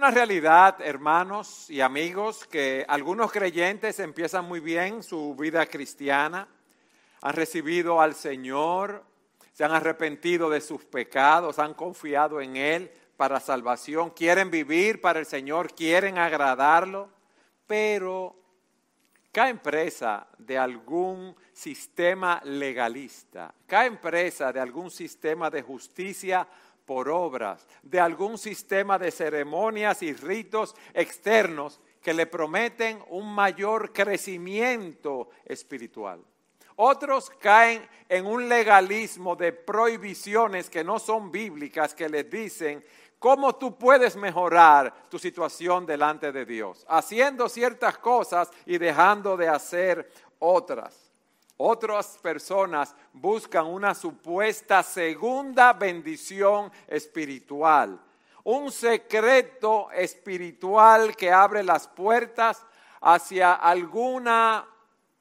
Una realidad, hermanos y amigos, que algunos creyentes empiezan muy bien su vida cristiana, han recibido al Señor, se han arrepentido de sus pecados, han confiado en Él para salvación, quieren vivir para el Señor, quieren agradarlo, pero caen presa de algún sistema legalista, caen presa de algún sistema de justicia por obras, de algún sistema de ceremonias y ritos externos que le prometen un mayor crecimiento espiritual. Otros caen en un legalismo de prohibiciones que no son bíblicas, que les dicen cómo tú puedes mejorar tu situación delante de Dios, haciendo ciertas cosas y dejando de hacer otras. Otras personas buscan una supuesta segunda bendición espiritual, un secreto espiritual que abre las puertas hacia alguna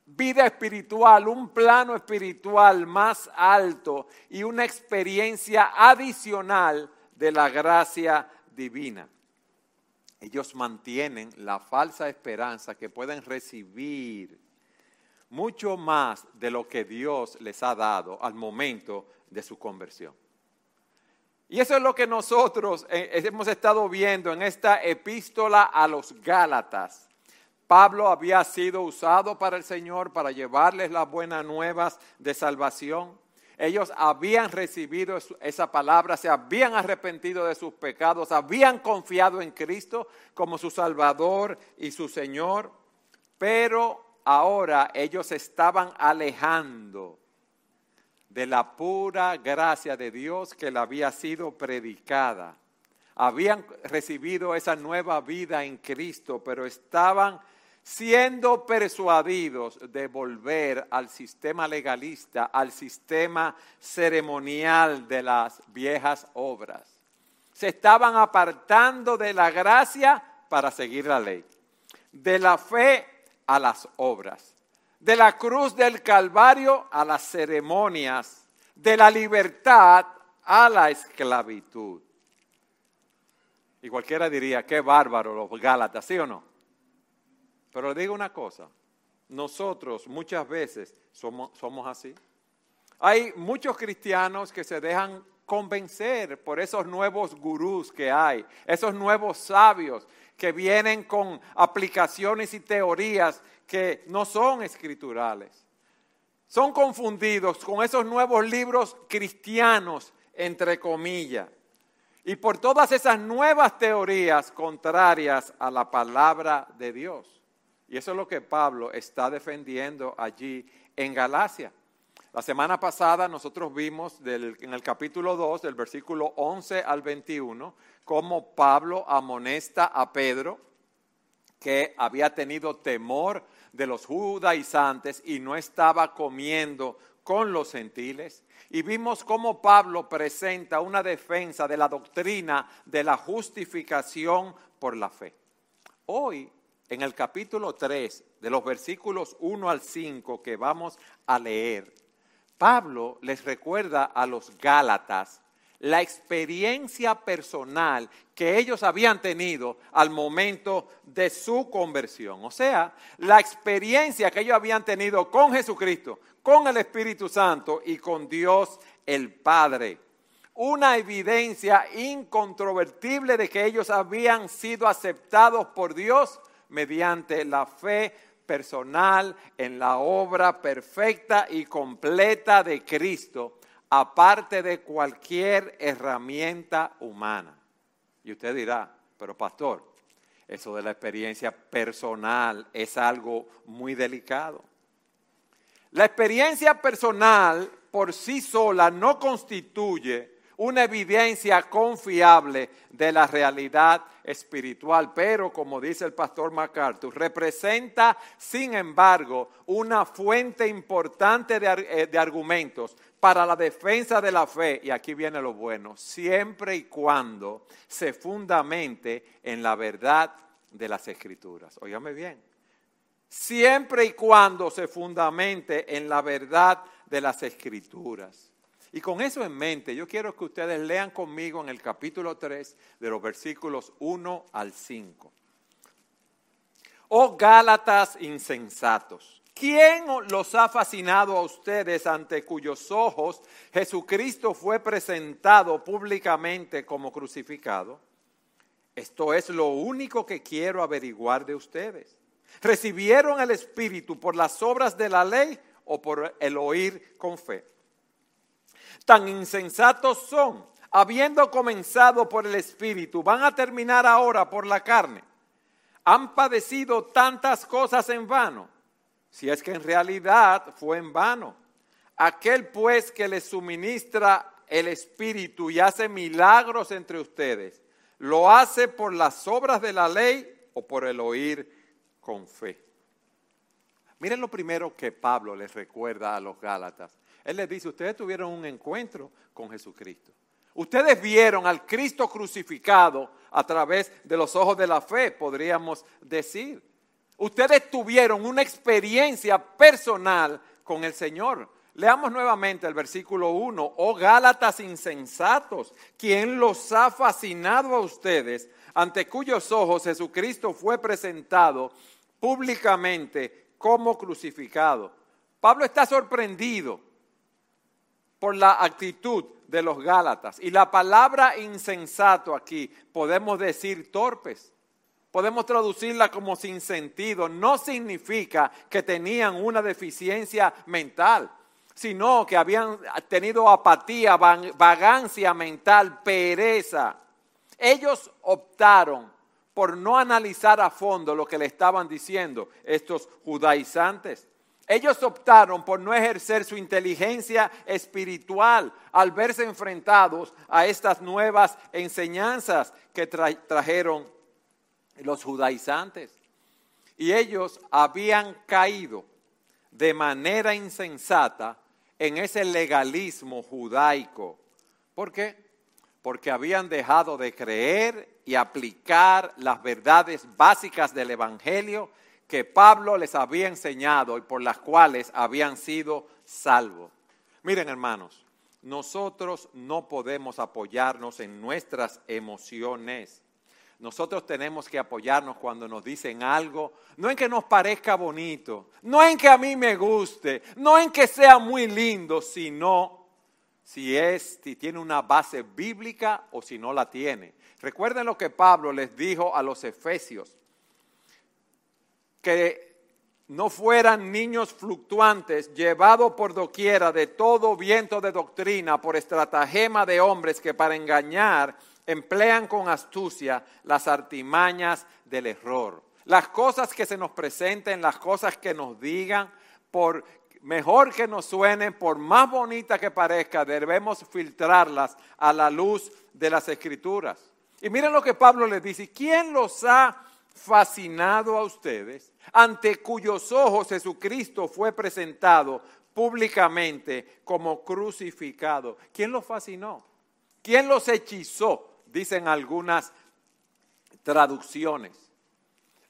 vida espiritual, un plano espiritual más alto y una experiencia adicional de la gracia divina. Ellos mantienen la falsa esperanza que pueden recibir mucho más de lo que Dios les ha dado al momento de su conversión. Y eso es lo que nosotros eh, hemos estado viendo en esta epístola a los Gálatas. Pablo había sido usado para el Señor para llevarles las buenas nuevas de salvación. Ellos habían recibido esa palabra, se habían arrepentido de sus pecados, habían confiado en Cristo como su Salvador y su Señor, pero ahora ellos estaban alejando de la pura gracia de Dios que le había sido predicada. Habían recibido esa nueva vida en Cristo, pero estaban siendo persuadidos de volver al sistema legalista, al sistema ceremonial de las viejas obras. Se estaban apartando de la gracia para seguir la ley, de la fe a las obras, de la cruz del Calvario a las ceremonias, de la libertad a la esclavitud. Y cualquiera diría, qué bárbaro los Gálatas, ¿sí o no? Pero le digo una cosa, nosotros muchas veces somos, somos así. Hay muchos cristianos que se dejan convencer por esos nuevos gurús que hay, esos nuevos sabios que vienen con aplicaciones y teorías que no son escriturales. Son confundidos con esos nuevos libros cristianos, entre comillas, y por todas esas nuevas teorías contrarias a la palabra de Dios. Y eso es lo que Pablo está defendiendo allí en Galacia. La semana pasada nosotros vimos en el capítulo 2, del versículo 11 al 21, cómo Pablo amonesta a Pedro que había tenido temor de los judaizantes y no estaba comiendo con los gentiles. Y vimos cómo Pablo presenta una defensa de la doctrina de la justificación por la fe. Hoy, en el capítulo 3, de los versículos 1 al 5 que vamos a leer, Pablo les recuerda a los Gálatas la experiencia personal que ellos habían tenido al momento de su conversión. O sea, la experiencia que ellos habían tenido con Jesucristo, con el Espíritu Santo y con Dios el Padre. Una evidencia incontrovertible de que ellos habían sido aceptados por Dios mediante la fe personal en la obra perfecta y completa de Cristo, aparte de cualquier herramienta humana. Y usted dirá, pero pastor, eso de la experiencia personal es algo muy delicado. La experiencia personal por sí sola no constituye una evidencia confiable de la realidad espiritual, pero como dice el pastor MacArthur, representa, sin embargo, una fuente importante de, eh, de, argumentos para la defensa de la fe, y aquí viene lo bueno, siempre y cuando se fundamente en la verdad de las escrituras. Óigame bien, siempre y cuando se fundamente en la verdad de las escrituras. Y con eso en mente, yo quiero que ustedes lean conmigo en el capítulo 3 de los versículos 1 al 5. Oh Gálatas insensatos, ¿quién los ha fascinado a ustedes ante cuyos ojos Jesucristo fue presentado públicamente como crucificado? Esto es lo único que quiero averiguar de ustedes. ¿Recibieron el Espíritu por las obras de la ley o por el oír con fe? Tan insensatos son, habiendo comenzado por el Espíritu, van a terminar ahora por la carne han padecido tantas cosas en vano, si es que en realidad fue en vano. Aquel pues que les suministra el Espíritu y hace milagros entre ustedes, ¿lo hace por las obras de la ley o por el oír con fe? Miren lo primero que Pablo les recuerda a los Gálatas. Él les dice, ustedes tuvieron un encuentro con Jesucristo. Ustedes vieron al Cristo crucificado a través de los ojos de la fe, podríamos decir. Ustedes tuvieron una experiencia personal con el Señor. Leamos nuevamente el versículo 1. Oh Gálatas insensatos, ¿quién los ha fascinado a ustedes, ante cuyos ojos Jesucristo fue presentado públicamente como crucificado? Pablo está sorprendido por la actitud de los Gálatas. Y la palabra insensato aquí podemos decir torpes. Podemos traducirla como sin sentido. No significa que tenían una deficiencia mental, sino que habían tenido apatía, vagancia mental, pereza. Ellos optaron por no analizar a fondo lo que le estaban diciendo estos judaizantes. Ellos optaron por no ejercer su inteligencia espiritual al verse enfrentados a estas nuevas enseñanzas que trajeron los judaizantes. Y ellos habían caído de manera insensata en ese legalismo judaico. ¿Por qué? Porque habían dejado de creer y aplicar las verdades básicas del Evangelio que Pablo les había enseñado y por las cuales habían sido salvos. Miren hermanos, nosotros no podemos apoyarnos en nuestras emociones. Nosotros tenemos que apoyarnos cuando nos dicen algo, no en que nos parezca bonito, no en que a mí me guste, no en que sea muy lindo, sino si es, si tiene una base bíblica o si no la tiene. Recuerden lo que Pablo les dijo a los efesios que no fueran niños fluctuantes, llevados por doquiera de todo viento de doctrina, por estratagema de hombres que para engañar emplean con astucia las artimañas del error. Las cosas que se nos presenten, las cosas que nos digan, por mejor que nos suenen, por más bonita que parezca, debemos filtrarlas a la luz de las escrituras. Y miren lo que Pablo les dice, ¿quién los ha fascinado a ustedes, ante cuyos ojos Jesucristo fue presentado públicamente como crucificado. ¿Quién los fascinó? ¿Quién los hechizó? Dicen algunas traducciones.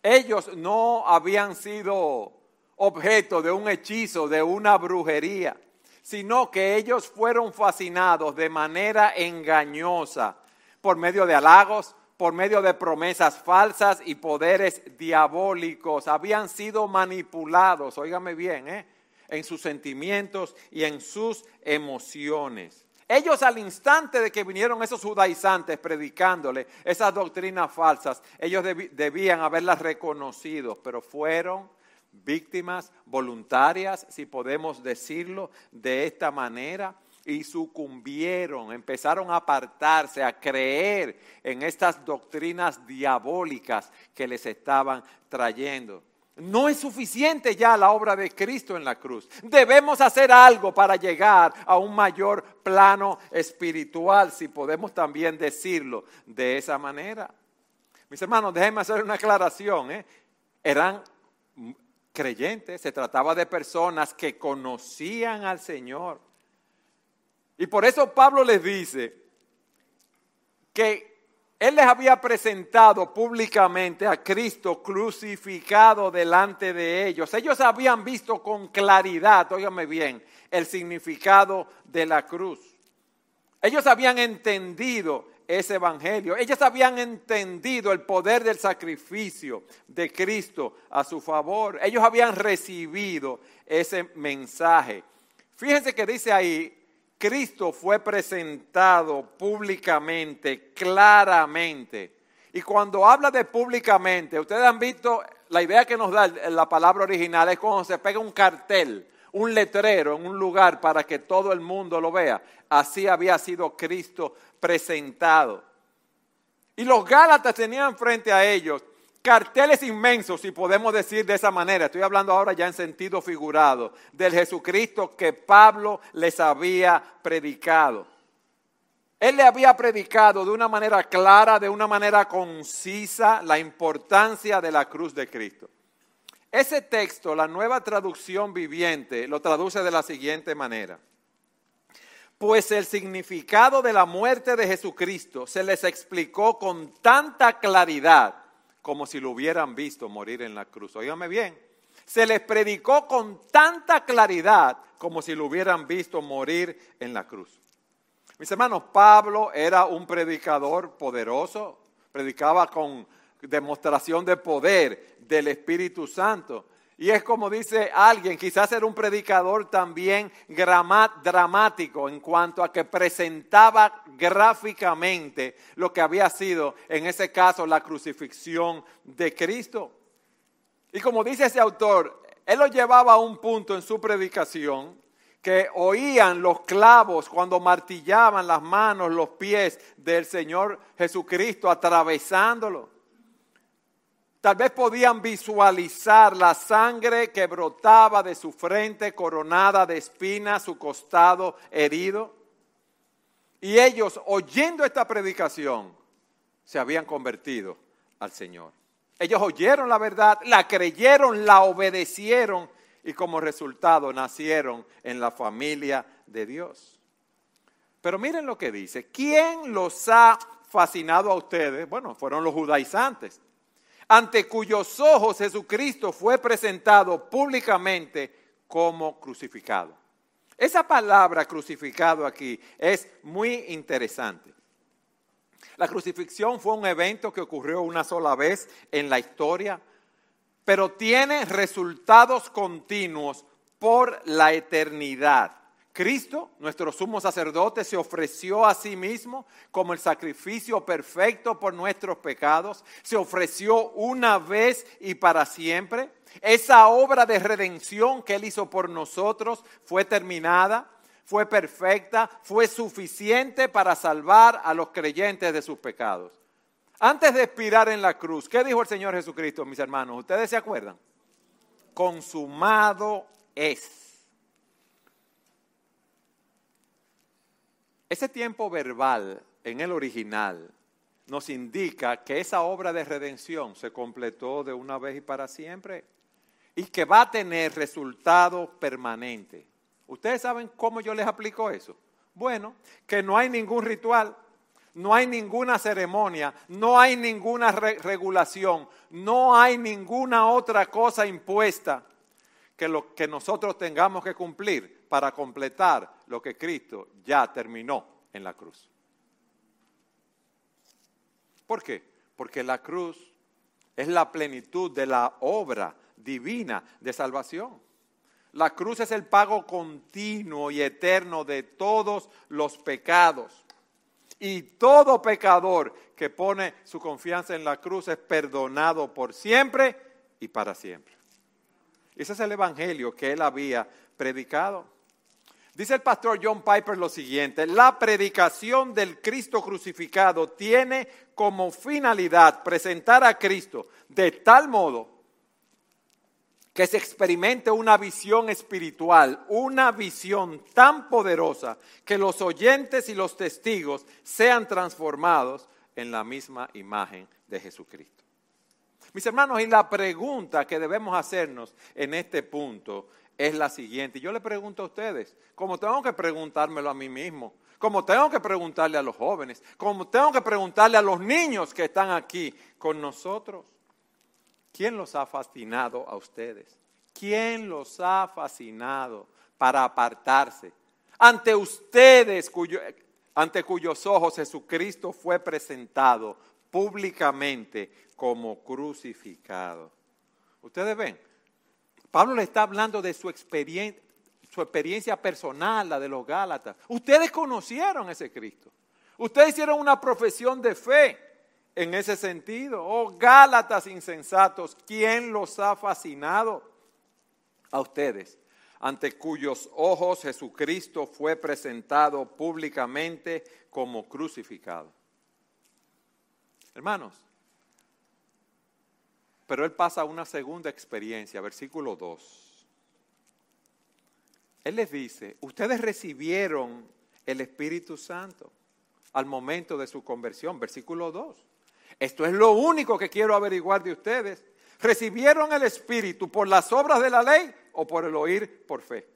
Ellos no habían sido objeto de un hechizo, de una brujería, sino que ellos fueron fascinados de manera engañosa por medio de halagos, por medio de promesas falsas y poderes diabólicos. Habían sido manipulados, óigame bien, ¿eh? en sus sentimientos y en sus emociones. Ellos al instante de que vinieron esos judaizantes predicándole esas doctrinas falsas, ellos debían haberlas reconocido, pero fueron víctimas voluntarias, si podemos decirlo de esta manera y sucumbieron, empezaron a apartarse, a creer en estas doctrinas diabólicas que les estaban trayendo. No es suficiente ya la obra de Cristo en la cruz. Debemos hacer algo para llegar a un mayor plano espiritual, si podemos también decirlo de esa manera. Mis hermanos, déjenme hacer una aclaración. ¿eh? Eran creyentes, se trataba de personas que conocían al Señor y por eso Pablo les dice que él les había presentado públicamente a Cristo crucificado delante de ellos. Ellos habían visto con claridad, óigame bien, el significado de la cruz. Ellos habían entendido ese evangelio. Ellos habían entendido el poder del sacrificio de Cristo a su favor. Ellos habían recibido ese mensaje. Fíjense que dice ahí, Cristo fue presentado públicamente, claramente. Y cuando habla de públicamente, ustedes han visto, la idea que nos da la palabra original es cuando se pega un cartel un letrero en un lugar para que todo el mundo lo vea. Así había sido Cristo presentado. Y los Gálatas tenían frente a ellos carteles inmensos, si podemos decir de esa manera. Estoy hablando ahora ya en sentido figurado, del Jesucristo que Pablo les había predicado. Él le había predicado de una manera clara, de una manera concisa, la importancia de la cruz de Cristo. Ese texto, la nueva traducción viviente, lo traduce de la siguiente manera. Pues el significado de la muerte de Jesucristo se les explicó con tanta claridad como si lo hubieran visto morir en la cruz. Óigame bien, se les predicó con tanta claridad como si lo hubieran visto morir en la cruz. Mis hermanos, Pablo era un predicador poderoso, predicaba con demostración de poder del Espíritu Santo. Y es como dice alguien, quizás era un predicador también dramático en cuanto a que presentaba gráficamente lo que había sido, en ese caso, la crucifixión de Cristo. Y como dice ese autor, él lo llevaba a un punto en su predicación que oían los clavos cuando martillaban las manos, los pies del Señor Jesucristo atravesándolo. Tal vez podían visualizar la sangre que brotaba de su frente coronada de espinas, su costado herido. Y ellos, oyendo esta predicación, se habían convertido al Señor. Ellos oyeron la verdad, la creyeron, la obedecieron y como resultado nacieron en la familia de Dios. Pero miren lo que dice, ¿quién los ha fascinado a ustedes? Bueno, fueron los judaizantes ante cuyos ojos Jesucristo fue presentado públicamente como crucificado. Esa palabra crucificado aquí es muy interesante. La crucifixión fue un evento que ocurrió una sola vez en la historia, pero tiene resultados continuos por la eternidad. Cristo, nuestro sumo sacerdote, se ofreció a sí mismo como el sacrificio perfecto por nuestros pecados. Se ofreció una vez y para siempre. Esa obra de redención que Él hizo por nosotros fue terminada, fue perfecta, fue suficiente para salvar a los creyentes de sus pecados. Antes de expirar en la cruz, ¿qué dijo el Señor Jesucristo, mis hermanos? ¿Ustedes se acuerdan? Consumado es. Ese tiempo verbal en el original nos indica que esa obra de redención se completó de una vez y para siempre y que va a tener resultado permanente. ¿Ustedes saben cómo yo les aplico eso? Bueno, que no hay ningún ritual, no hay ninguna ceremonia, no hay ninguna regulación, no hay ninguna otra cosa impuesta que lo que nosotros tengamos que cumplir para completar lo que Cristo ya terminó en la cruz. ¿Por qué? Porque la cruz es la plenitud de la obra divina de salvación. La cruz es el pago continuo y eterno de todos los pecados. Y todo pecador que pone su confianza en la cruz es perdonado por siempre y para siempre. Ese es el evangelio que él había predicado. Dice el pastor John Piper lo siguiente, la predicación del Cristo crucificado tiene como finalidad presentar a Cristo de tal modo que se experimente una visión espiritual, una visión tan poderosa que los oyentes y los testigos sean transformados en la misma imagen de Jesucristo. Mis hermanos, y la pregunta que debemos hacernos en este punto es la siguiente. Yo le pregunto a ustedes, como tengo que preguntármelo a mí mismo, como tengo que preguntarle a los jóvenes, como tengo que preguntarle a los niños que están aquí con nosotros, ¿quién los ha fascinado a ustedes? ¿Quién los ha fascinado para apartarse? Ante ustedes, ante cuyos ojos Jesucristo fue presentado públicamente como crucificado. Ustedes ven, Pablo le está hablando de su experiencia, su experiencia personal, la de los Gálatas. Ustedes conocieron ese Cristo. Ustedes hicieron una profesión de fe en ese sentido. Oh, Gálatas insensatos, ¿quién los ha fascinado? A ustedes, ante cuyos ojos Jesucristo fue presentado públicamente como crucificado. Hermanos, pero él pasa a una segunda experiencia, versículo 2. Él les dice, ustedes recibieron el Espíritu Santo al momento de su conversión, versículo 2. Esto es lo único que quiero averiguar de ustedes. ¿Recibieron el Espíritu por las obras de la ley o por el oír por fe?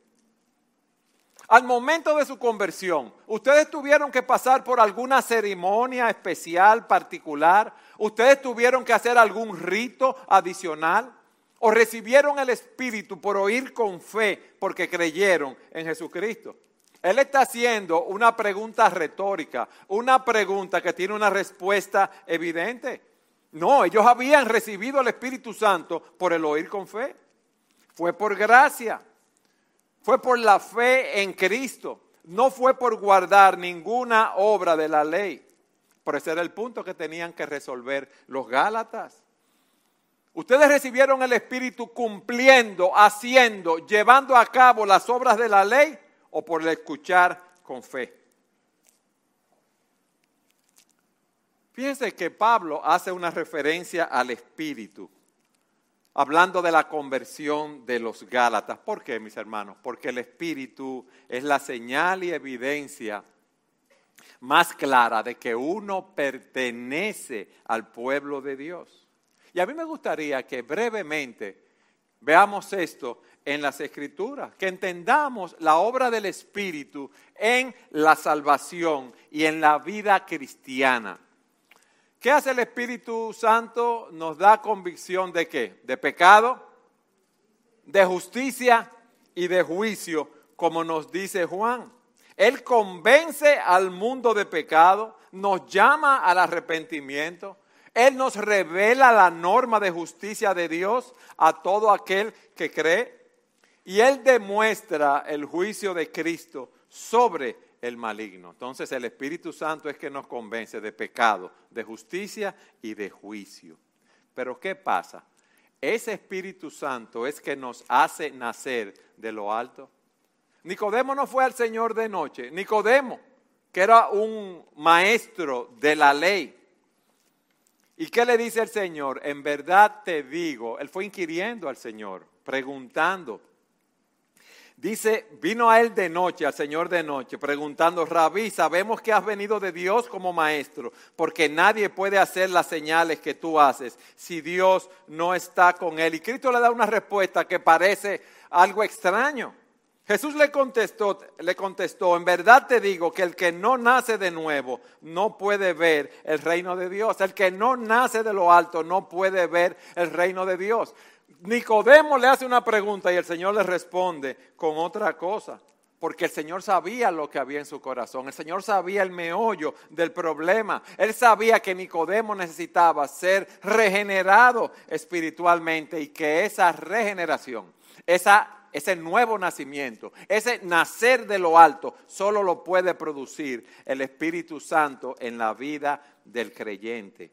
Al momento de su conversión, ustedes tuvieron que pasar por alguna ceremonia especial, particular. Ustedes tuvieron que hacer algún rito adicional o recibieron el Espíritu por oír con fe porque creyeron en Jesucristo. Él está haciendo una pregunta retórica, una pregunta que tiene una respuesta evidente. No, ellos habían recibido el Espíritu Santo por el oír con fe. Fue por gracia, fue por la fe en Cristo, no fue por guardar ninguna obra de la ley. Por ese era el punto que tenían que resolver los Gálatas. Ustedes recibieron el Espíritu cumpliendo, haciendo, llevando a cabo las obras de la ley o por el escuchar con fe. Fíjense que Pablo hace una referencia al Espíritu, hablando de la conversión de los Gálatas. ¿Por qué, mis hermanos? Porque el Espíritu es la señal y evidencia más clara de que uno pertenece al pueblo de Dios. Y a mí me gustaría que brevemente veamos esto en las escrituras, que entendamos la obra del Espíritu en la salvación y en la vida cristiana. ¿Qué hace el Espíritu Santo? Nos da convicción de qué? De pecado, de justicia y de juicio, como nos dice Juan. Él convence al mundo de pecado, nos llama al arrepentimiento, él nos revela la norma de justicia de Dios a todo aquel que cree. Y Él demuestra el juicio de Cristo sobre el maligno. Entonces el Espíritu Santo es que nos convence de pecado, de justicia y de juicio. Pero ¿qué pasa? Ese Espíritu Santo es que nos hace nacer de lo alto. Nicodemo no fue al Señor de noche. Nicodemo, que era un maestro de la ley, ¿Y qué le dice el Señor? En verdad te digo, él fue inquiriendo al Señor, preguntando. Dice, vino a él de noche, al Señor de noche, preguntando, Rabí, sabemos que has venido de Dios como maestro, porque nadie puede hacer las señales que tú haces si Dios no está con él. Y Cristo le da una respuesta que parece algo extraño. Jesús le contestó, le contestó, en verdad te digo que el que no nace de nuevo no puede ver el reino de Dios. El que no nace de lo alto no puede ver el reino de Dios. Nicodemo le hace una pregunta y el Señor le responde con otra cosa. Porque el Señor sabía lo que había en su corazón. El Señor sabía el meollo del problema. Él sabía que Nicodemo necesitaba ser regenerado espiritualmente y que esa regeneración, esa ese nuevo nacimiento, ese nacer de lo alto, solo lo puede producir el Espíritu Santo en la vida del creyente.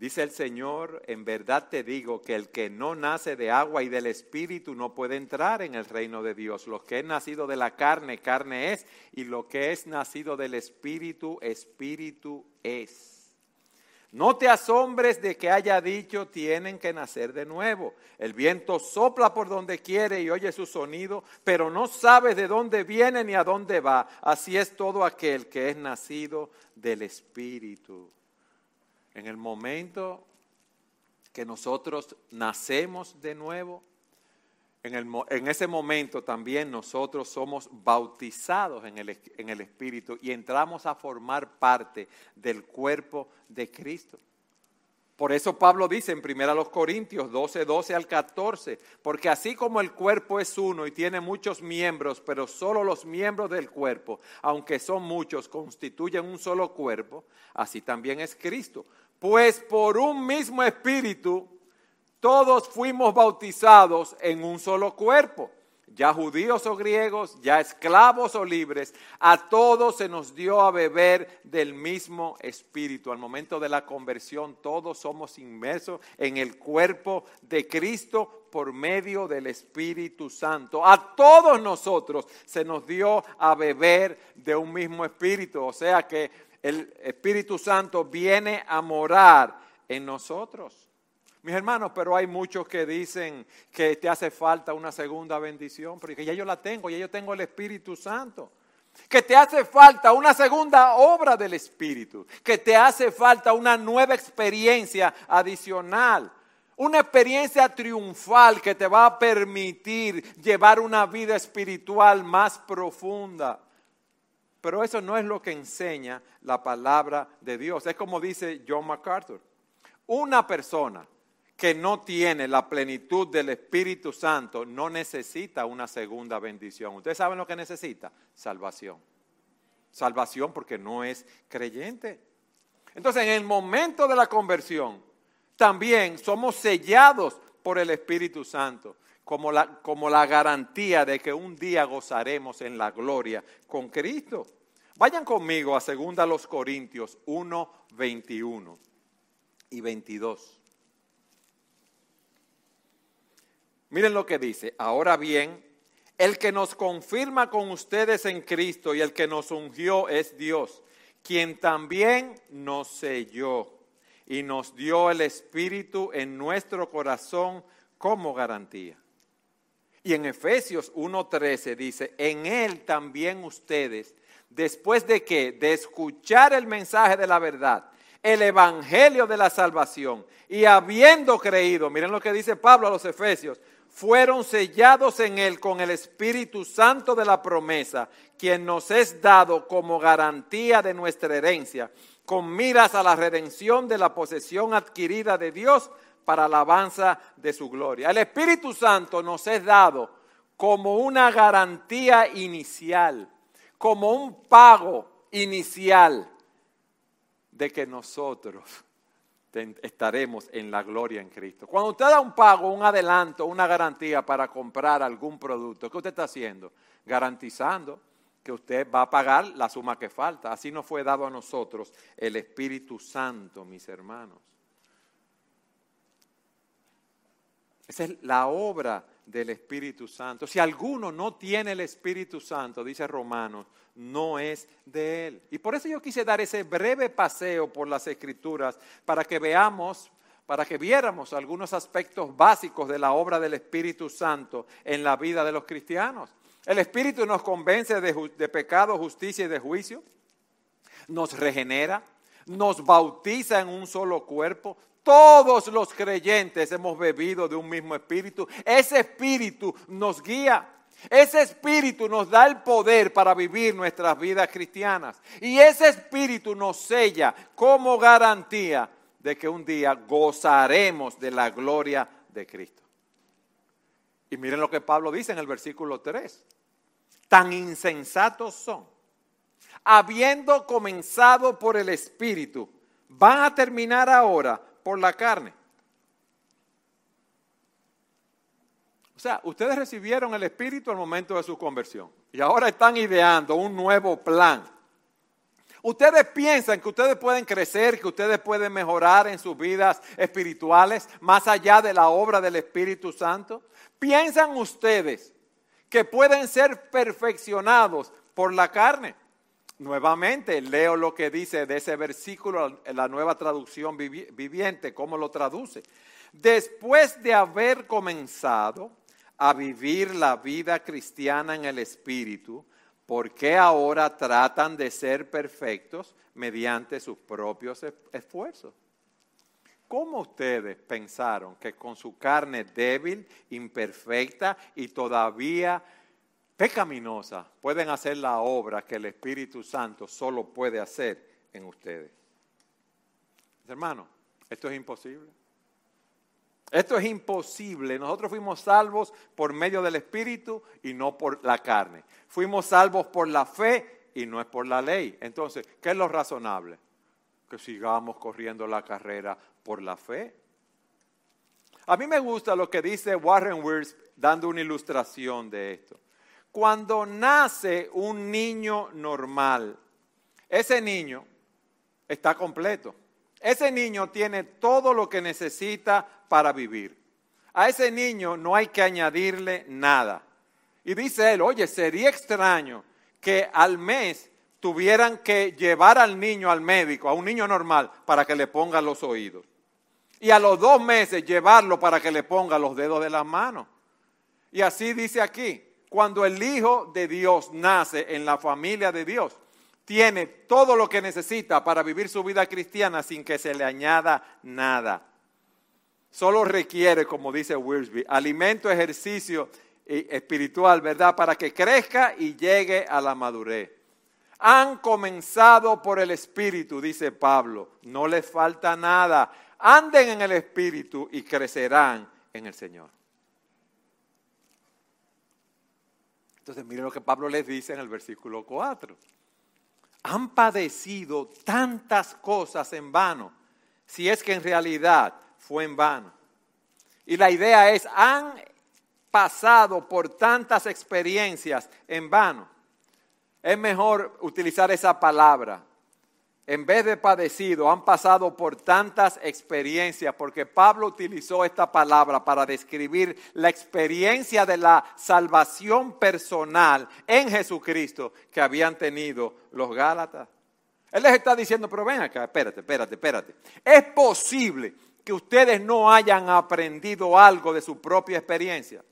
Dice el Señor, en verdad te digo que el que no nace de agua y del Espíritu no puede entrar en el reino de Dios. Lo que es nacido de la carne, carne es, y lo que es nacido del Espíritu, Espíritu es. No te asombres de que haya dicho tienen que nacer de nuevo. El viento sopla por donde quiere y oye su sonido, pero no sabes de dónde viene ni a dónde va. Así es todo aquel que es nacido del Espíritu. En el momento que nosotros nacemos de nuevo, en, ese momento también nosotros somos bautizados en el, Espíritu y entramos a formar parte del cuerpo de Cristo. Por eso Pablo dice en 1 Corintios 12, 12 al 14, porque así como el cuerpo es uno y tiene muchos miembros, pero solo los miembros del cuerpo, aunque son muchos, constituyen un solo cuerpo, así también es Cristo. Pues por un mismo espíritu todos fuimos bautizados en un solo cuerpo ya judíos o griegos, ya esclavos o libres, a todos se nos dio a beber del mismo espíritu. Al momento de la conversión todos somos inmersos en el cuerpo de Cristo por medio del Espíritu Santo. A todos nosotros se nos dio a beber de un mismo espíritu, o sea que el Espíritu Santo viene a morar en nosotros. Mis hermanos, pero hay muchos que dicen que te hace falta una segunda bendición, porque ya yo la tengo, ya yo tengo el Espíritu Santo. Que te hace falta una segunda obra del Espíritu, que te hace falta una nueva experiencia adicional, una experiencia triunfal que te va a permitir llevar una vida espiritual más profunda. Pero eso no es lo que enseña la palabra de Dios. Es como dice John MacArthur. Una persona que no tiene la plenitud del Espíritu Santo no necesita una segunda bendición. ¿Ustedes saben lo que necesita? Salvación. Salvación porque no es creyente. Entonces, en el momento de la conversión, también somos sellados por el Espíritu Santo como la, como la garantía de que un día gozaremos en la gloria con Cristo. Vayan conmigo a 2 Corintios 1, 21 y 22. Miren lo que dice. Ahora bien, el que nos confirma con ustedes en Cristo y el que nos ungió es Dios, quien también nos selló y nos dio el Espíritu en nuestro corazón como garantía. Y en Efesios 1.13 dice, en Él también ustedes, después de que, de escuchar el mensaje de la verdad, el Evangelio de la salvación, y habiendo creído, miren lo que dice Pablo a los Efesios, fueron sellados en él con el Espíritu Santo de la promesa, quien nos es dado como garantía de nuestra herencia, con miras a la redención de la posesión adquirida de Dios para alabanza de su gloria. El Espíritu Santo nos es dado como una garantía inicial, como un pago inicial de que nosotros estaremos en la gloria en Cristo. Cuando usted da un pago, un adelanto, una garantía para comprar algún producto, ¿qué usted está haciendo? Garantizando que usted va a pagar la suma que falta. Así nos fue dado a nosotros el Espíritu Santo, mis hermanos. Esa es la obra del Espíritu Santo. Si alguno no tiene el Espíritu Santo, dice Romanos, no es de él. Y por eso yo quise dar ese breve paseo por las Escrituras para que veamos, para que viéramos algunos aspectos básicos de la obra del Espíritu Santo en la vida de los cristianos. El Espíritu nos convence de, de pecado, justicia y de juicio, nos regenera, nos bautiza en un solo cuerpo, todos los creyentes hemos bebido de un mismo espíritu. Ese espíritu nos guía. Ese espíritu nos da el poder para vivir nuestras vidas cristianas. Y ese espíritu nos sella como garantía de que un día gozaremos de la gloria de Cristo. Y miren lo que Pablo dice en el versículo 3. Tan insensatos son, habiendo comenzado por el espíritu, van a terminar ahora por la carne. O sea, ustedes recibieron el Espíritu al momento de su conversión y ahora están ideando un nuevo plan. Ustedes piensan que ustedes pueden crecer, que ustedes pueden mejorar en sus vidas espirituales más allá de la obra del Espíritu Santo. ¿Piensan ustedes que pueden ser perfeccionados por la carne? Nuevamente leo lo que dice de ese versículo en la nueva traducción viviente, cómo lo traduce. Después de haber comenzado a vivir la vida cristiana en el Espíritu, ¿por qué ahora tratan de ser perfectos mediante sus propios esfuerzos? ¿Cómo ustedes pensaron que con su carne débil, imperfecta y todavía pecaminosa pueden hacer la obra que el Espíritu Santo solo puede hacer en ustedes. Hermano, Esto es imposible. Esto es imposible. Nosotros fuimos salvos por medio del Espíritu y no por la carne. Fuimos salvos por la fe y no es por la ley. Entonces, ¿qué es lo razonable? Que sigamos corriendo la carrera por la fe. A mí me gusta lo que dice Warren Wirth dando una ilustración de esto. Cuando nace un niño normal, ese niño está completo. Ese niño tiene todo lo que necesita para vivir. A ese niño no hay que añadirle nada. Y dice él, oye, sería extraño que al mes tuvieran que llevar al niño al médico, a un niño normal, para que le ponga los oídos. Y a los dos meses llevarlo para que le ponga los dedos de las manos. Y así dice aquí, cuando el Hijo de Dios nace en la familia de Dios, tiene todo lo que necesita para vivir su vida cristiana sin que se le añada nada. Solo requiere, como dice Wilsby, alimento, ejercicio espiritual, ¿verdad? Para que crezca y llegue a la madurez. Han comenzado por el Espíritu, dice Pablo. No les falta nada. Anden en el Espíritu y crecerán en el Señor. Entonces miren lo que Pablo les dice en el versículo 4. Han padecido tantas cosas en vano, si es que en realidad fue en vano. Y la idea es, han pasado por tantas experiencias en vano. Es mejor utilizar esa palabra. En vez de padecido, han pasado por tantas experiencias, porque Pablo utilizó esta palabra para describir la experiencia de la salvación personal en Jesucristo que habían tenido los Gálatas. Él les está diciendo, pero ven acá, espérate, espérate, espérate. Es posible que ustedes no hayan aprendido algo de su propia experiencia.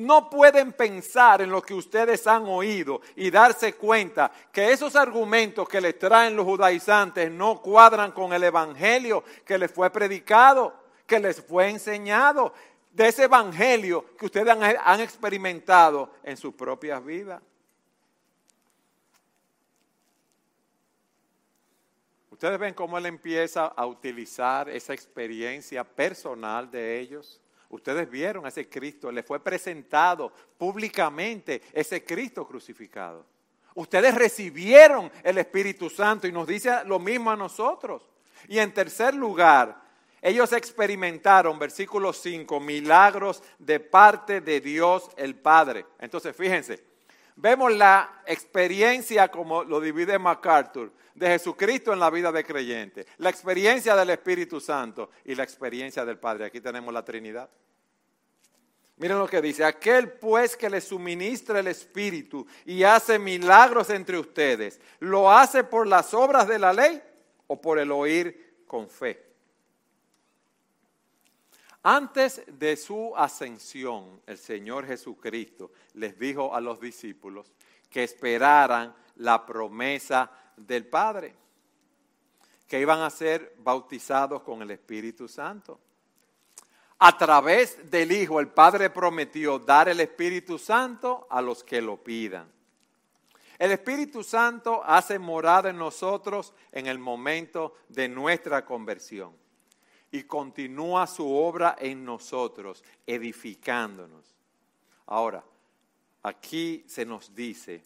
No pueden pensar en lo que ustedes han oído y darse cuenta que esos argumentos que les traen los judaizantes no cuadran con el evangelio que les fue predicado, que les fue enseñado, de ese evangelio que ustedes han, experimentado en sus propias vidas. Ustedes ven cómo él empieza a utilizar esa experiencia personal de ellos. Ustedes vieron a ese Cristo, le fue presentado públicamente ese Cristo crucificado. Ustedes recibieron el Espíritu Santo y nos dice lo mismo a nosotros. Y en tercer lugar, ellos experimentaron, versículo 5, milagros de parte de Dios el Padre. Entonces, fíjense, vemos la experiencia, como lo divide MacArthur, de Jesucristo en la vida de creyente, la experiencia del Espíritu Santo y la experiencia del Padre. Aquí tenemos la Trinidad. Miren lo que dice, aquel pues que le suministra el Espíritu y hace milagros entre ustedes, ¿lo hace por las obras de la ley o por el oír con fe? Antes de su ascensión, el Señor Jesucristo les dijo a los discípulos que esperaran la promesa del Padre, que iban a ser bautizados con el Espíritu Santo. A través del Hijo, el Padre prometió dar el Espíritu Santo a los que lo pidan. El Espíritu Santo hace morada en nosotros en el momento de nuestra conversión y continúa su obra en nosotros, edificándonos. Ahora, aquí se nos dice,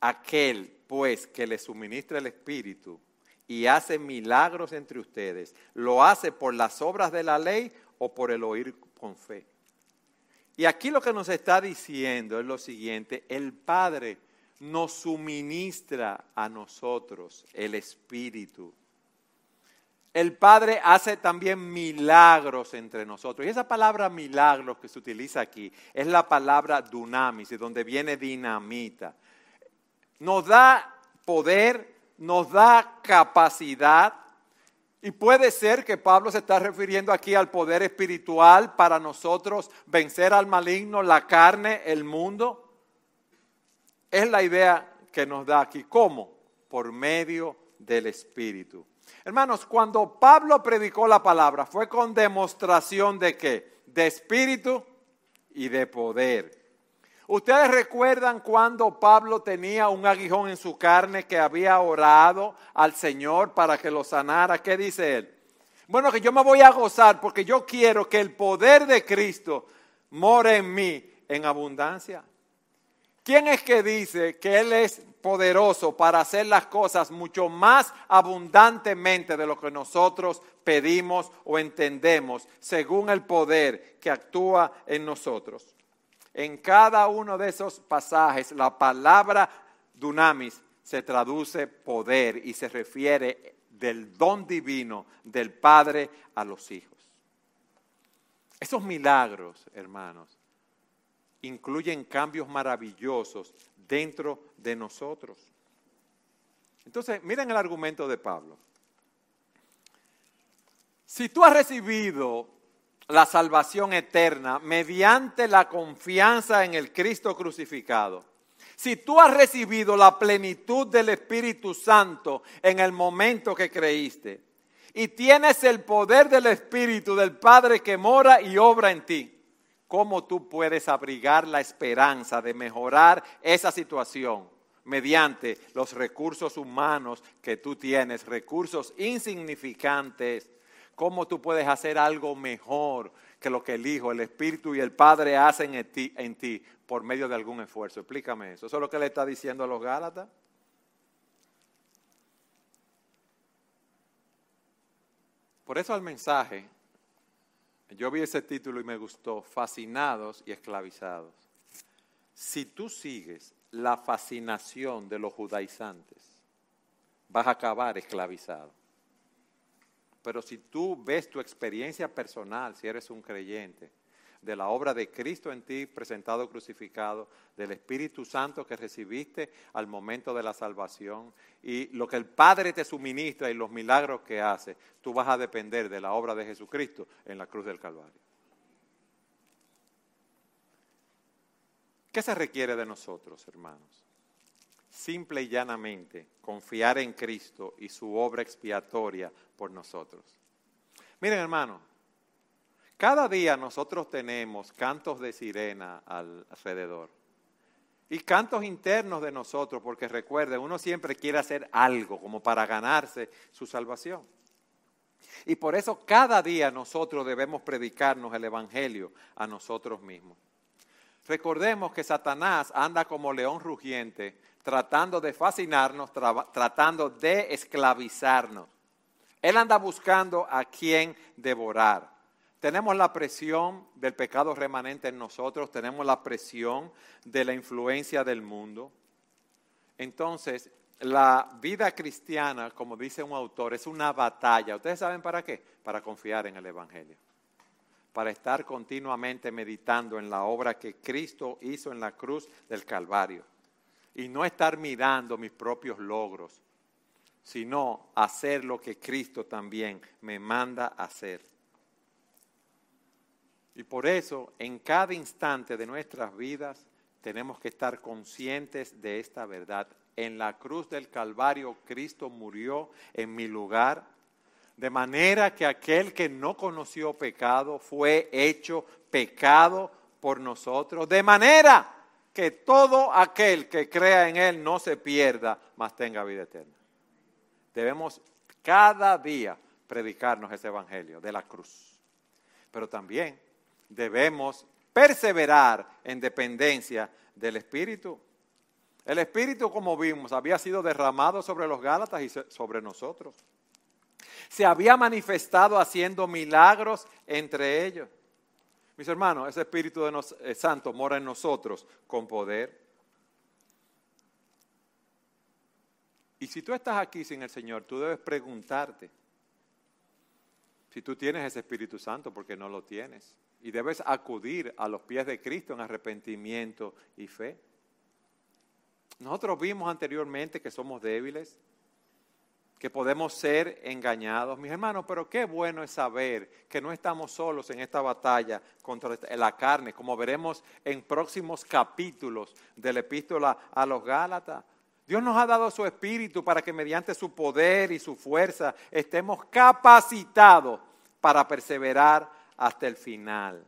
aquel pues que le suministra el Espíritu y hace milagros entre ustedes, ¿lo hace por las obras de la ley o por el oír con fe? Y aquí lo que nos está diciendo es lo siguiente, el Padre nos suministra a nosotros el Espíritu. El Padre hace también milagros entre nosotros. Y esa palabra milagros que se utiliza aquí es la palabra dunamis, de donde viene dinamita nos da poder, nos da capacidad. Y puede ser que Pablo se está refiriendo aquí al poder espiritual para nosotros vencer al maligno, la carne, el mundo. Es la idea que nos da aquí. ¿Cómo? Por medio del Espíritu. Hermanos, cuando Pablo predicó la palabra, fue con demostración de qué? De espíritu y de poder. Ustedes recuerdan cuando Pablo tenía un aguijón en su carne que había orado al Señor para que lo sanara. ¿Qué dice él? Bueno, que yo me voy a gozar porque yo quiero que el poder de Cristo more en mí en abundancia. ¿Quién es que dice que Él es poderoso para hacer las cosas mucho más abundantemente de lo que nosotros pedimos o entendemos según el poder que actúa en nosotros? En cada uno de esos pasajes la palabra dunamis se traduce poder y se refiere del don divino del Padre a los hijos. Esos milagros, hermanos, incluyen cambios maravillosos dentro de nosotros. Entonces, miren el argumento de Pablo. Si tú has recibido la salvación eterna mediante la confianza en el Cristo crucificado, si tú has recibido la plenitud del Espíritu Santo en el momento que creíste y tienes el poder del Espíritu del Padre que mora y obra en ti, ¿cómo tú puedes abrigar la esperanza de mejorar esa situación mediante los recursos humanos que tú tienes, recursos insignificantes? ¿Cómo tú puedes hacer algo mejor que lo que el Hijo, el Espíritu y el Padre hacen en ti, en ti por medio de algún esfuerzo? Explícame eso. ¿Eso es lo que le está diciendo a los Gálatas? Por eso el mensaje yo vi ese título y me gustó, Fascinados y Esclavizados. Si tú sigues la fascinación de los judaizantes, vas a acabar esclavizado. Pero si tú ves tu experiencia personal, si eres un creyente, de la obra de Cristo en ti, presentado crucificado, del Espíritu Santo que recibiste al momento de la salvación y lo que el Padre te suministra y los milagros que hace, tú vas a depender de la obra de Jesucristo en la cruz del Calvario. ¿Qué se requiere de nosotros, hermanos? Simple y llanamente confiar en Cristo y su obra expiatoria por nosotros. Miren, hermanos, cada día nosotros tenemos cantos de sirena alrededor. Y cantos internos de nosotros, porque recuerden, uno siempre quiere hacer algo como para ganarse su salvación. Y por eso cada día nosotros debemos predicarnos el Evangelio a nosotros mismos. Recordemos que Satanás anda como león rugiente, tratando de fascinarnos, tratando de esclavizarnos. Él anda buscando a quien devorar. Tenemos la presión del pecado remanente en nosotros, tenemos la presión de la influencia del mundo. Entonces, la vida cristiana, como dice un autor, es una batalla. ¿Ustedes saben para qué? Para confiar en el Evangelio. Para estar continuamente meditando en la obra que Cristo hizo en la cruz del Calvario. Y no estar mirando mis propios logros, sino hacer lo que Cristo también me manda hacer. Y por eso, en cada instante de nuestras vidas, tenemos que estar conscientes de esta verdad. En la cruz del Calvario, Cristo murió en mi lugar, de manera que aquel que no conoció pecado fue hecho pecado por nosotros, de manera que todo aquel que crea en Él no se pierda, mas tenga vida eterna. Debemos cada día predicarnos ese Evangelio de la cruz. Pero también debemos perseverar en dependencia del Espíritu. El Espíritu, como vimos, había sido derramado sobre los Gálatas y sobre nosotros. Se había manifestado haciendo milagros entre ellos. Mis hermanos, ese Espíritu de eh, Santo mora en nosotros con poder. Y si tú estás aquí sin el Señor, tú debes preguntarte si tú tienes ese Espíritu Santo porque no lo tienes y debes acudir a los pies de Cristo en arrepentimiento y fe. Nosotros vimos anteriormente que somos débiles, que podemos ser engañados, mis hermanos, pero qué bueno es saber que no estamos solos en esta batalla contra la carne, como veremos en próximos capítulos de la epístola a los Gálatas. Dios nos ha dado su espíritu para que mediante su poder y su fuerza estemos capacitados para perseverar hasta el final.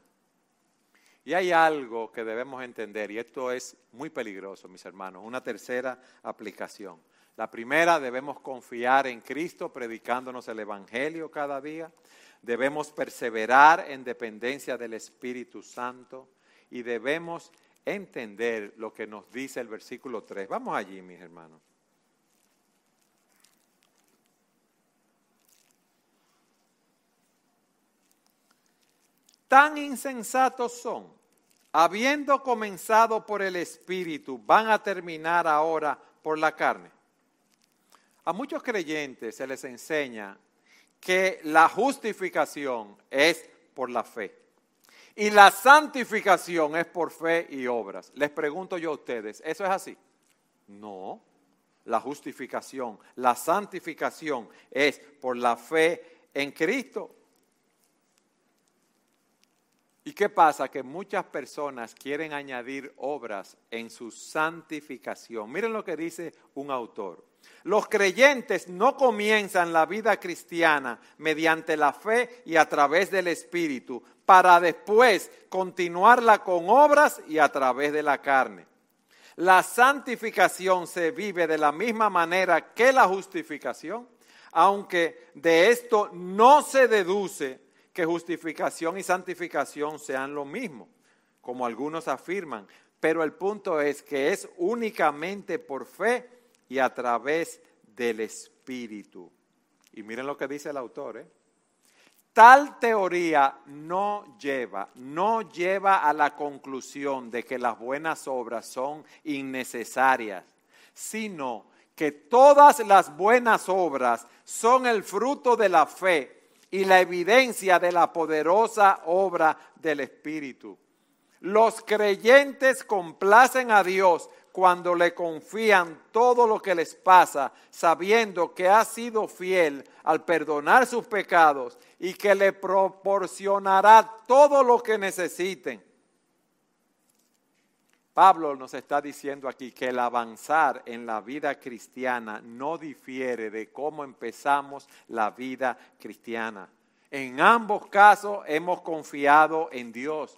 Y hay algo que debemos entender, y esto es muy peligroso, mis hermanos, una tercera aplicación. La primera, debemos confiar en Cristo predicándonos el Evangelio cada día. Debemos perseverar en dependencia del Espíritu Santo y debemos entender lo que nos dice el versículo 3. Vamos allí, mis hermanos. Tan insensatos son, habiendo comenzado por el Espíritu, van a terminar ahora por la carne. A muchos creyentes se les enseña que la justificación es por la fe y la santificación es por fe y obras. Les pregunto yo a ustedes, ¿eso es así? No, la justificación, la santificación es por la fe en Cristo ¿Y qué pasa? Que muchas personas quieren añadir obras en su santificación. Miren lo que dice un autor. Los creyentes no comienzan la vida cristiana mediante la fe y a través del Espíritu, para después continuarla con obras y a través de la carne. La santificación se vive de la misma manera que la justificación, aunque de esto no se deduce que justificación y santificación sean lo mismo, como algunos afirman, pero el punto es que es únicamente por fe y a través del Espíritu. Y miren lo que dice el autor, ¿eh? Tal teoría no lleva, no lleva a la conclusión de que las buenas obras son innecesarias, sino que todas las buenas obras son el fruto de la fe y la evidencia de la poderosa obra del Espíritu. Los creyentes complacen a Dios cuando le confían todo lo que les pasa, sabiendo que ha sido fiel al perdonar sus pecados y que le proporcionará todo lo que necesiten. Pablo nos está diciendo aquí que el avanzar en la vida cristiana no difiere de cómo empezamos la vida cristiana. En ambos casos hemos confiado en Dios.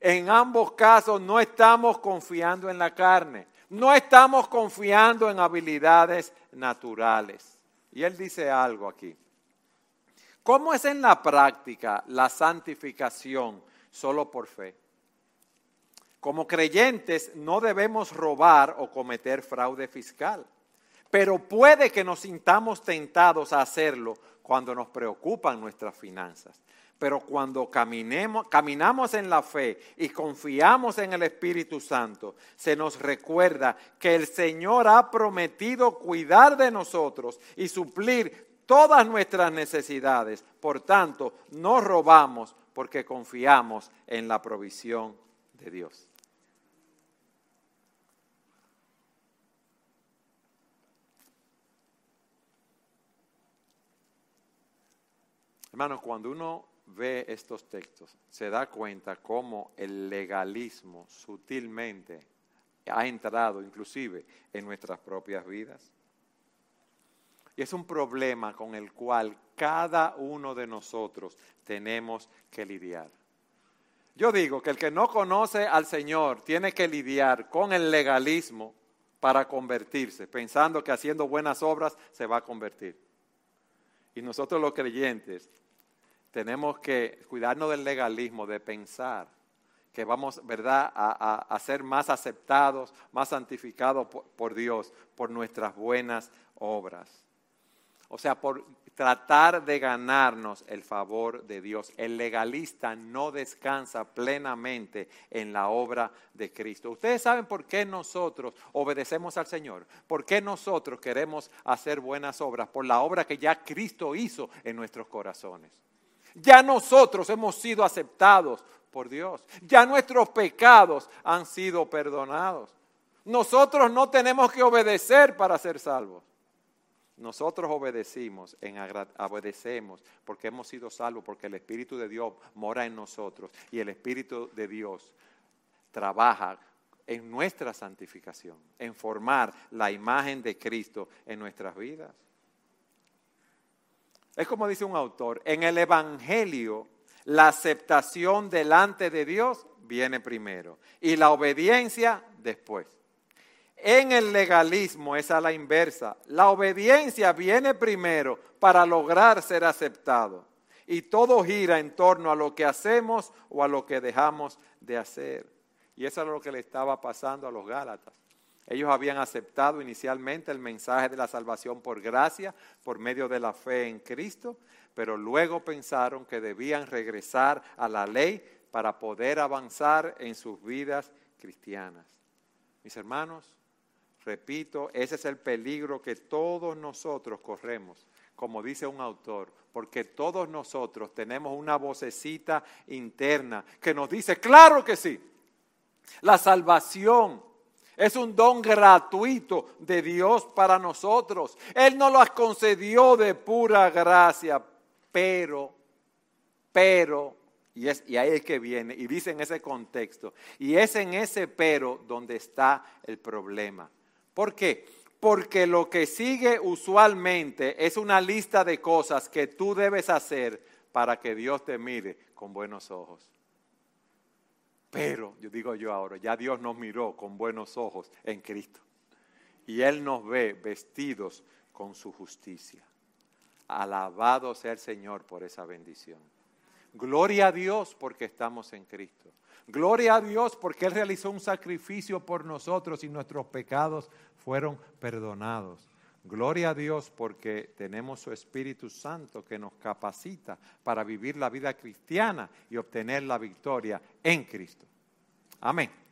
En ambos casos no estamos confiando en la carne. No estamos confiando en habilidades naturales. Y él dice algo aquí. ¿Cómo es en la práctica la santificación solo por fe? Como creyentes no debemos robar o cometer fraude fiscal, pero puede que nos sintamos tentados a hacerlo cuando nos preocupan nuestras finanzas. Pero cuando caminemos, caminamos en la fe y confiamos en el Espíritu Santo, se nos recuerda que el Señor ha prometido cuidar de nosotros y suplir todas nuestras necesidades. Por tanto, no robamos porque confiamos en la provisión de Dios. Hermanos, cuando uno ve estos textos, se da cuenta cómo el legalismo sutilmente ha entrado inclusive en nuestras propias vidas. Y es un problema con el cual cada uno de nosotros tenemos que lidiar. Yo digo que el que no conoce al Señor tiene que lidiar con el legalismo para convertirse, pensando que haciendo buenas obras se va a convertir. Y nosotros los creyentes tenemos que cuidarnos del legalismo, de pensar que vamos, ¿verdad?, a, ser más aceptados, más santificados por, por, Dios, por nuestras buenas obras. O sea, por tratar de ganarnos el favor de Dios. El legalista no descansa plenamente en la obra de Cristo. Ustedes saben por qué nosotros obedecemos al Señor, por qué nosotros queremos hacer buenas obras, por la obra que ya Cristo hizo en nuestros corazones. Ya nosotros hemos sido aceptados por Dios. Ya nuestros pecados han sido perdonados. Nosotros no tenemos que obedecer para ser salvos. Nosotros obedecimos, en obedecemos porque hemos sido salvos, porque el Espíritu de Dios mora en nosotros y el Espíritu de Dios trabaja en nuestra santificación, en formar la imagen de Cristo en nuestras vidas. Es como dice un autor, en el Evangelio la aceptación delante de Dios viene primero y la obediencia después. En el legalismo es a la inversa. La obediencia viene primero para lograr ser aceptado. Y todo gira en torno a lo que hacemos o a lo que dejamos de hacer. Y eso es lo que le estaba pasando a los Gálatas. Ellos habían aceptado inicialmente el mensaje de la salvación por gracia, por medio de la fe en Cristo, pero luego pensaron que debían regresar a la ley para poder avanzar en sus vidas cristianas. Mis hermanos, repito, ese es el peligro que todos nosotros corremos, como dice un autor, porque todos nosotros tenemos una vocecita interna que nos dice, claro que sí, la salvación es un don gratuito de Dios para nosotros. Él nos lo concedió de pura gracia, pero, pero, y, es, y ahí es que viene, y dice en ese contexto, y es en ese pero donde está el problema. ¿Por qué? Porque lo que sigue usualmente es una lista de cosas que tú debes hacer para que Dios te mire con buenos ojos. Pero, yo digo yo ahora, ya Dios nos miró con buenos ojos en Cristo. Y Él nos ve vestidos con su justicia. Alabado sea el Señor por esa bendición. Gloria a Dios porque estamos en Cristo. Gloria a Dios porque Él realizó un sacrificio por nosotros y nuestros pecados fueron perdonados. Gloria a Dios porque tenemos su Espíritu Santo que nos capacita para vivir la vida cristiana y obtener la victoria en Cristo. Amén.